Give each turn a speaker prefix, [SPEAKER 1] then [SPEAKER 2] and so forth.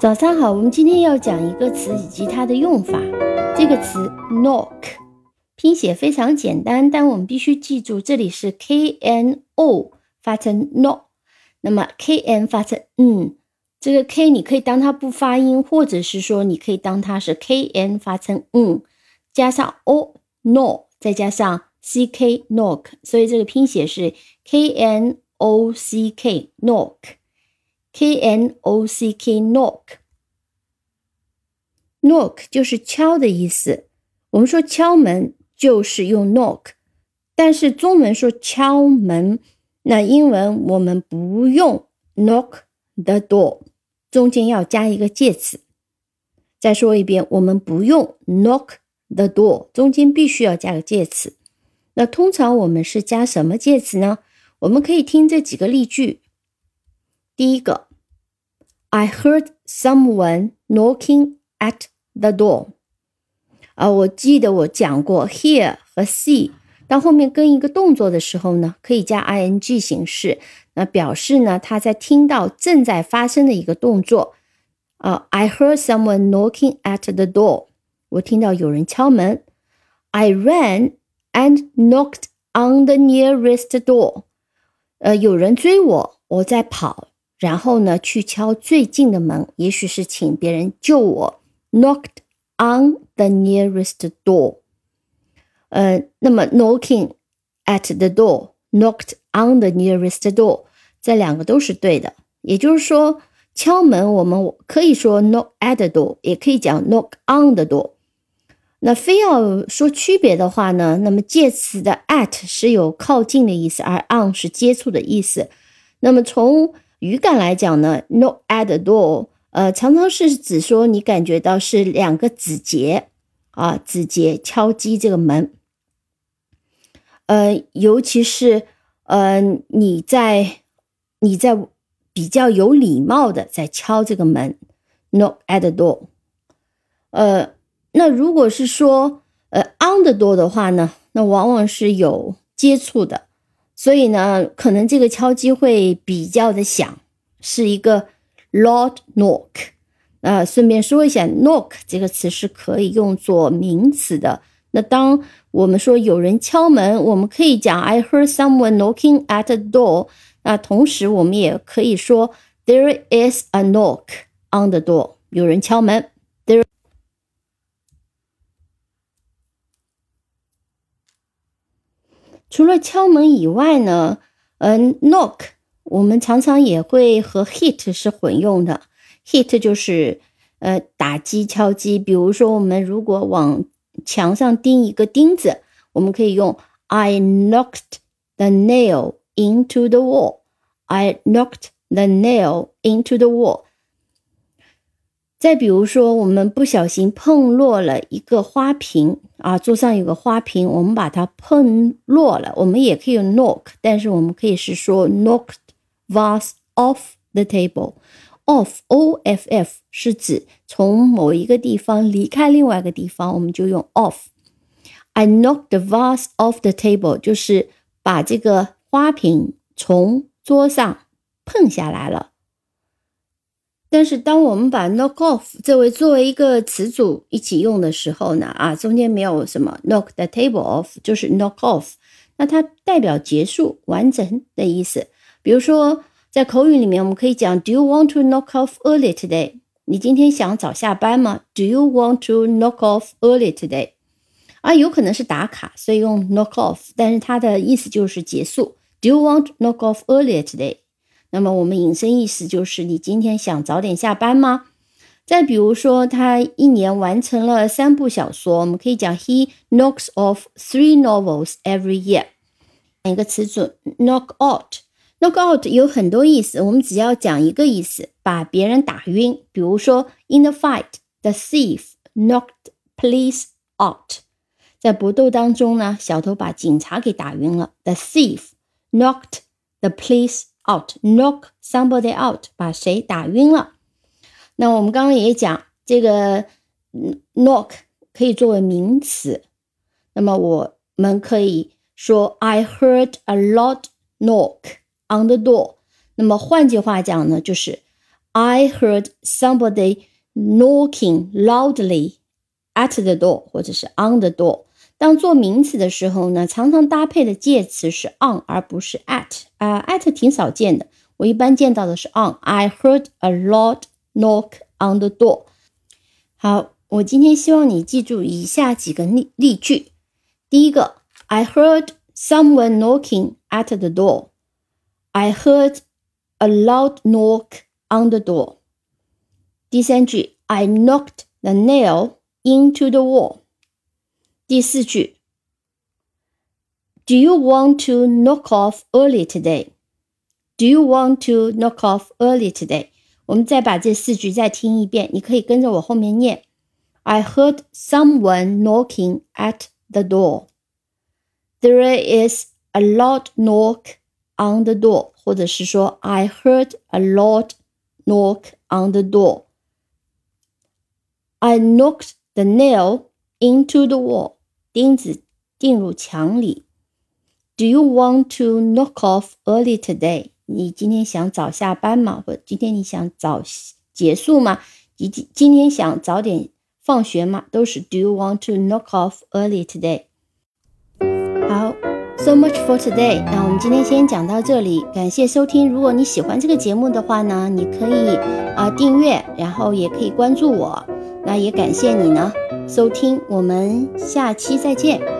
[SPEAKER 1] 早上好，我们今天要讲一个词以及它的用法。这个词 knock 拼写非常简单，但我们必须记住，这里是 k n o 发成 no，那么 k n 发成嗯，这个 k 你可以当它不发音，或者是说你可以当它是 k n 发成嗯，加上 o no，再加上 c k knock，所以这个拼写是 k n o c k knock。K N O C K knock，knock 就是敲的意思。我们说敲门就是用 knock，但是中文说敲门，那英文我们不用 knock the door，中间要加一个介词。再说一遍，我们不用 knock the door，中间必须要加个介词。那通常我们是加什么介词呢？我们可以听这几个例句。第一个，I heard someone knocking at the door。啊，我记得我讲过，hear 和 see 当后面跟一个动作的时候呢，可以加 ing 形式，那表示呢他在听到正在发生的一个动作。啊，I heard someone knocking at the door。我听到有人敲门。I ran and knocked on the nearest door。呃，有人追我，我在跑。 然后呢，去敲最近的门，也许是请别人救我。Knocked on the nearest door。呃，那么 knocking at the door，knocked on the nearest door，这两个都是对的。也就是说，敲门我们可以说 knock at the door，也可以讲 knock on the door。那非要说区别的话呢，那么介词的 at 是有靠近的意思，而 on 是接触的意思。那么从语感来讲呢，knock at the door，呃，常常是指说你感觉到是两个指节啊，指节敲击这个门，呃，尤其是呃你在你在比较有礼貌的在敲这个门，knock at the door，呃，那如果是说呃 on the door 的话呢，那往往是有接触的。所以呢，可能这个敲击会比较的响，是一个 loud knock。呃，顺便说一下，knock 这个词是可以用作名词的。那当我们说有人敲门，我们可以讲 I heard someone knocking at the door。那同时我们也可以说 There is a knock on the door。有人敲门。除了敲门以外呢，嗯，knock 我们常常也会和 hit 是混用的。hit 就是呃打击、敲击。比如说，我们如果往墙上钉一个钉子，我们可以用 I knocked the nail into the wall。I knocked the nail into the wall。再比如说，我们不小心碰落了一个花瓶啊，桌上有个花瓶，我们把它碰落了，我们也可以用 knock，但是我们可以是说 knocked vase off the table。off o f f 是指从某一个地方离开另外一个地方，我们就用 off。I knocked the vase off the table，就是把这个花瓶从桌上碰下来了。但是，当我们把 knock off 这为作为一个词组一起用的时候呢，啊，中间没有什么 knock the table off，就是 knock off，那它代表结束、完整的意思。比如说，在口语里面，我们可以讲 Do you want to knock off early today？你今天想早下班吗？Do you want to knock off early today？啊，有可能是打卡，所以用 knock off，但是它的意思就是结束。Do you want knock off early today？那么我们引申意思就是，你今天想早点下班吗？再比如说，他一年完成了三部小说，我们可以讲 He knocks off three novels every year。一个词组 knock out，knock out 有很多意思，我们只要讲一个意思，把别人打晕。比如说，In the fight，the thief knocked police out。在搏斗当中呢，小偷把警察给打晕了。The thief knocked the police。out knock somebody out，把谁打晕了？那我们刚刚也讲，这个 knock 可以作为名词。那么我们可以说 I heard a loud knock on the door。那么换句话讲呢，就是 I heard somebody knocking loudly at the door，或者是 on the door。 当做名词的时候呢，常常搭配的介词是 on 而不是 at 啊、uh,，at 挺少见的，我一般见到的是 on。I heard a loud knock on the door。好，我今天希望你记住以下几个例例句。第一个，I heard someone knocking at the door。I heard a loud knock on the door。第三句，I knocked the nail into the wall。 第四句，Do you want to knock off early today? Do you want to knock off early today? 我们再把这四句再听一遍，你可以跟着我后面念。I heard someone knocking at the door. There is a loud knock on the door，或者是说 I heard a loud knock on the door. I knocked the nail into the wall. 钉子钉入墙里。Do you want to knock off early today？你今天想早下班吗？或今天你想早结束吗？你今今天想早点放学吗？都是 Do you want to knock off early today？好，so much for today。那我们今天先讲到这里，感谢收听。如果你喜欢这个节目的话呢，你可以啊订阅，然后也可以关注我。那也感谢你呢。收听，我们下期再见。